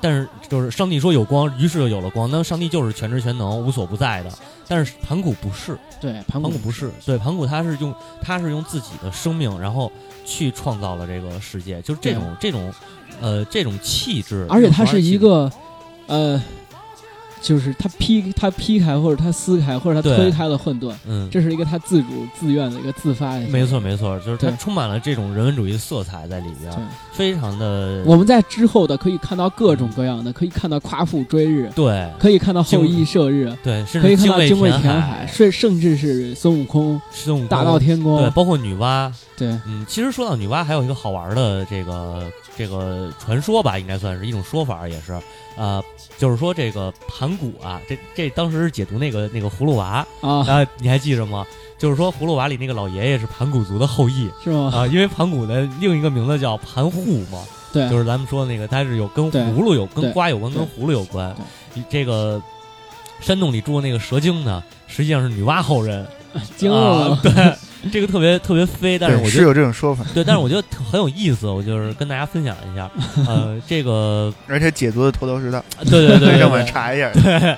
但是就是上帝说有光，于是就有了光。那上帝就是全知全能、无所不在的。但是盘古不是，对，盘古盘古不是，对，盘古他是用他是用自己的生命，然后去创造了这个世界，就是这种这种呃这种气质，而且他是一个，呃，就是他劈他劈开或者他撕开或者他推开了混沌，嗯，这是一个他自主自愿的一个自发的。没。错没错，就是他充满了这种人文主义色彩在里边，，非常的我们在之后的可以看到各种各样的，可以看到夸父追日，对可以看到后羿射日，对，甚可以看到精卫填海，甚甚至是孙悟空孙悟空大闹天宫对，包括女娲，对。嗯，其实说到女娲，还有一个好玩的这个这个传说吧，应该算是一种说法，也是，呃，就是说这个盘古啊，这这当时是解读那个那个葫芦娃。啊，啊，你还记着吗？就是说葫芦娃里那个老爷爷是盘古族的后裔。是吗？啊，因为盘古的另一个名字叫盘户嘛，对，就是咱们说的那个，它是有跟葫芦有跟瓜有关，跟葫芦有关。这个山洞里住的那个蛇精呢，实际上是女娲后人，[laughs] 惊了啊，对，这个特别特别飞，但是我觉得有这种说法，对，但是我觉得很有意思，我就是跟大家分享一下，呃，这个 [laughs] 而且解读的头头是道，对对对对 [laughs] 上网对查一下。对。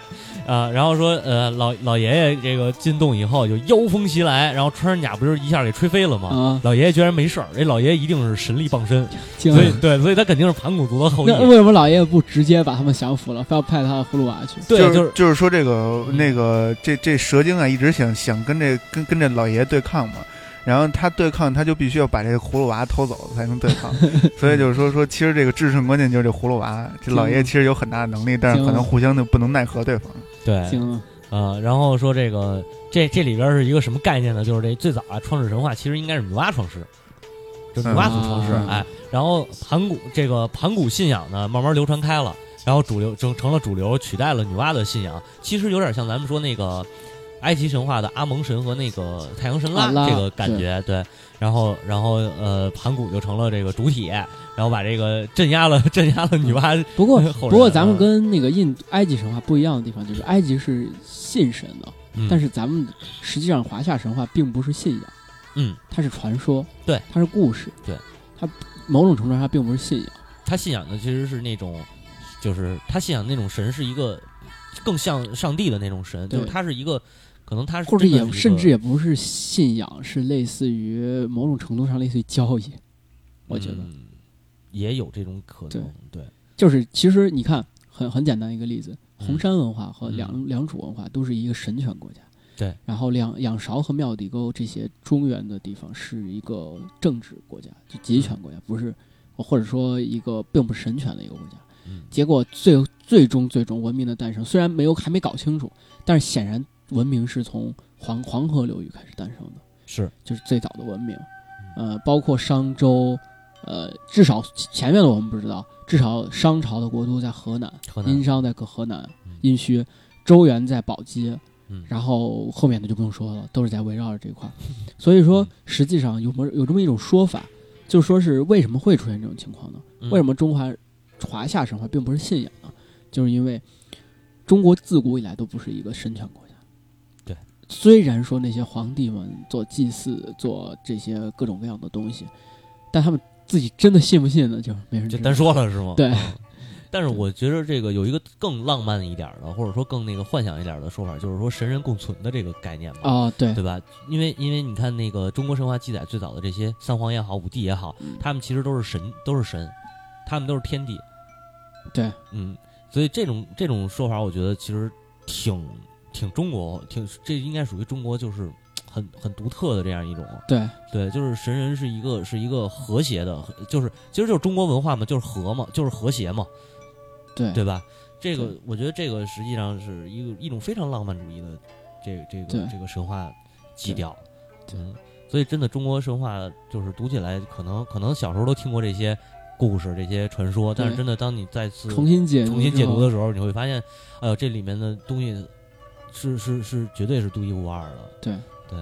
啊，然后说，呃，老老爷爷这个进洞以后就妖风袭来，然后穿山甲不是一下给吹飞了吗？啊，老爷爷居然没事儿，这老爷爷一定是神力傍身，所以对，所以他肯定是盘古族的后裔。那为什么老爷爷不直接把他们降服了，非要派他的葫芦娃去？对，就就是就是说这个嗯那个这这蛇精啊，一直想想跟这跟跟这老爷爷对抗嘛。然后他对抗，他就必须要把这个葫芦娃偷走才能对抗，[laughs] 所以就是说说，其实这个制胜关键就是这葫芦娃。这老爷爷其实有很大的能力，但是可能互相就不能奈何对方。对，呃，然后说这个这这里边是一个什么概念呢？就是这最早啊，创世神话其实应该是女娲创世，就女娲祖创世，嗯。哎，然后盘古这个盘古信仰呢，慢慢流传开了，然后主流成成了主流，取代了女娲的信仰。其实有点像咱们说那个埃及神话的阿蒙神和那个太阳神拉这个感觉，对。然后，然后，呃，盘古就成了这个主体，然后把这个镇压了，[laughs] 镇压了女娲。不过 [laughs] 不过咱们啊跟那个印埃及神话不一样的地方，就是埃及是信神的，嗯。但是咱们实际上华夏神话并不是信仰，嗯，它是传说，对，它是故事，对，它某种程度上它并不是信仰，它信仰的其实是那种，就是它信仰那种神是一个更像上帝的那种神，就是对他是一个，可能他是或者也甚至也不是信仰，是类似于某种程度上类似于交易，我觉得。嗯也有这种可能，对，就是其实你看，很很简单一个例子，嗯红山文化和嗯良良渚文化都是一个神权国家。对，然后两仰韶和庙底沟这些中原的地方是一个政治国家，就集权国家，不是或者说一个并不神权的一个国家。嗯结果最最终最终文明的诞生，虽然没有还没搞清楚，但是显然文明是从黄黄河流域开始诞生的。是，就是最早的文明，呃，包括商周，呃，至少前面的我们不知道，至少商朝的国都在河南，河南殷商在河南嗯，殷墟，周原在宝鸡，嗯然后后面的就不用说了，都是在围绕着这块儿。[laughs] 所以说嗯，实际上有没有这么一种说法，就说是为什么会出现这种情况呢？嗯为什么中华华夏神话并不是信仰呢？就是因为中国自古以来都不是一个神权国家。对，虽然说那些皇帝们做祭祀、做这些各种各样的东西，但他们自己真的信不信呢？就没人。就单说了是吗？对嗯但是我觉得这个有一个更浪漫一点的，或者说更那个幻想一点的说法，就是说神人共存的这个概念嘛。哦，对对吧？因为因为你看那个中国神话记载最早的这些三皇也好，五帝也好，嗯他们其实都是神，都是神，他们都是天帝。对，嗯，所以这种这种说法，我觉得其实挺挺中国，挺这应该属于中国就是很很独特的这样一种。对。对，就是神人是一个是一个和谐的，就是其实就是中国文化嘛，就是和嘛，就是和谐嘛，对。对吧？这个我觉得这个实际上是一个一种非常浪漫主义的这这个这个神话基调。对。嗯，所以真的中国神话就是读起来，可能可能小时候都听过这些故事、这些传说，但是真的当你再次重新解重新解读的时候，你会发现，哎呦，这里面的东西是是是绝对是独一无二的。对对，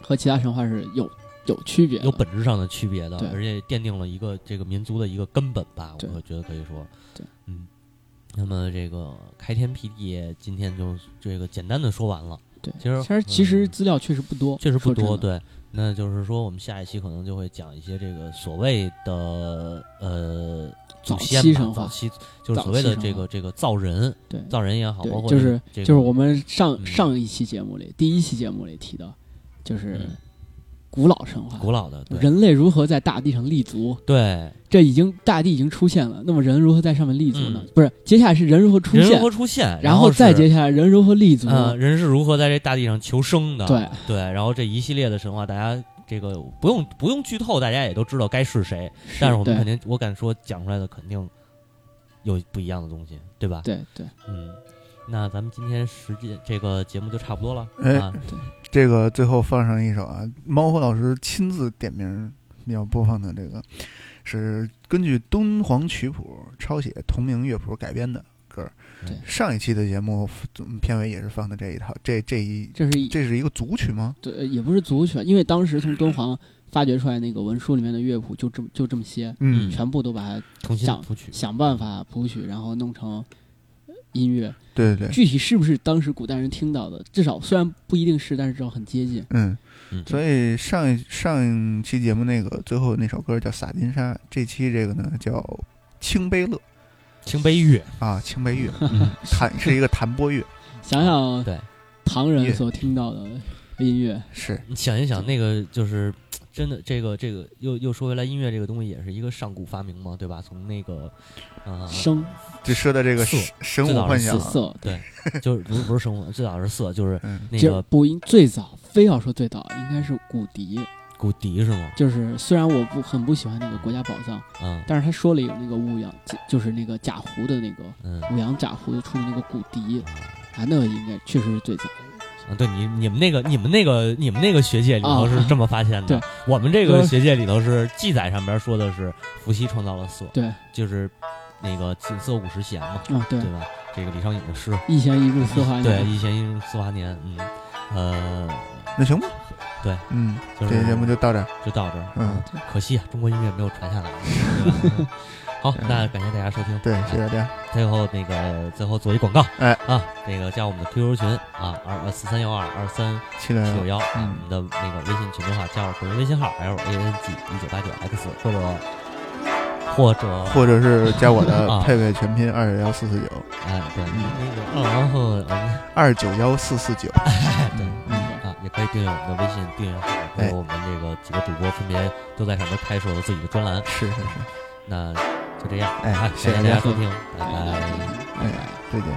和其他神话是有有区别，有本质上的区别的，而且奠定了一个这个民族的一个根本吧，我觉得可以说。对，嗯。那么这个开天辟地，今天就这个简单的说完了。对，其实其实其实嗯资料确实不多，确实不多，对。那就是说，我们下一期可能就会讲一些这个所谓的呃祖早先吧，期早期就是所谓的这个这个造人，对造人也好，包括就是这个就是我们上嗯。上一期节目里第一期节目里提到，就是嗯古老神话，古老的，对。人类如何在大地上立足，对。这已经大地已经出现了，那么人如何在上面立足呢？嗯？不是，接下来是人如何出现人如何，出现，然后是再接下来人如何立足，呃，人是如何在这大地上求生的？对。对，然后这一系列的神话，大家这个不用不用剧透，大家也都知道该是谁。但是我们肯定，我敢说讲出来的肯定有不一样的东西，对吧？对对。嗯，那咱们今天时间这个节目就差不多了、哎。啊。这个最后放上一首啊，猫火老师亲自点名要播放的这个，是根据敦煌曲谱抄写同名乐谱改编的歌儿。对上一期的节目嗯片尾也是放的这一套，这这一这是一这是一个组曲吗？对，呃也不是组曲，因为当时从敦煌发掘出来那个文书里面的乐谱就这么就这么些，嗯全部都把它重新想谱曲，想办法谱曲，然后弄成音乐。对对对，具体是不是当时古代人听到的，至少虽然不一定是，但是至少很接近。嗯，嗯，所以上一上一期节目那个最后那首歌叫《洒金沙》，这期这个呢叫《清杯乐。清杯乐，》啊，清杯乐，弹是一个弹拨乐，[laughs] 想想对。唐人所听到的音乐，是。你想一想，那个就是真的，这个这个又又说回来，音乐这个东西也是一个上古发明嘛，对吧？从那个啊、声就说的这个色神神最早是武幻想，色，对，就是不是不是生物，最早是色，就是嗯那个不应最早非要说最早应该是骨笛，骨笛是吗？就是虽然我不很不喜欢那个国家宝藏，嗯但是他说了有那个五羊，就是那个贾湖的那个嗯五羊贾胡出的那个骨笛啊，那个应该确实是最早的。啊，对你你们那个你们那个你们那个学界里头是这么发现的，对我们这个学界里头是记载上边说的是伏羲创造了色，对，就是那个锦瑟五十弦嘛，啊对，对吧？这个李商隐的诗，一弦一入四花对，一弦一柱四华年，嗯，呃，那行吧，对，嗯，就是这期节目就到这儿，就到这儿，嗯，可惜啊，中国音乐没有传下来，[laughs] 对吧？嗯。好，那感谢大家收听，对，谢谢大家，最后那个最后做一广告，哎。啊，那个加我们的 QQ 群啊，二呃四三幺二二三七九幺，嗯。我们的那个微信群的话，加我个人微信号 l a n g 一九八九 x 或者或者或者是加我的 [laughs] 啊。配备全拼二九幺四四九。哎对那个然后嗯。二九幺四四九，[laughs] 对嗯，啊也可以订阅我们的微信订阅号，还有我们这个几个主播分别都在上面开设了自己的专栏，是是是，那就这样，哎啊，谢谢大家大家收听，拜拜。哎，再见。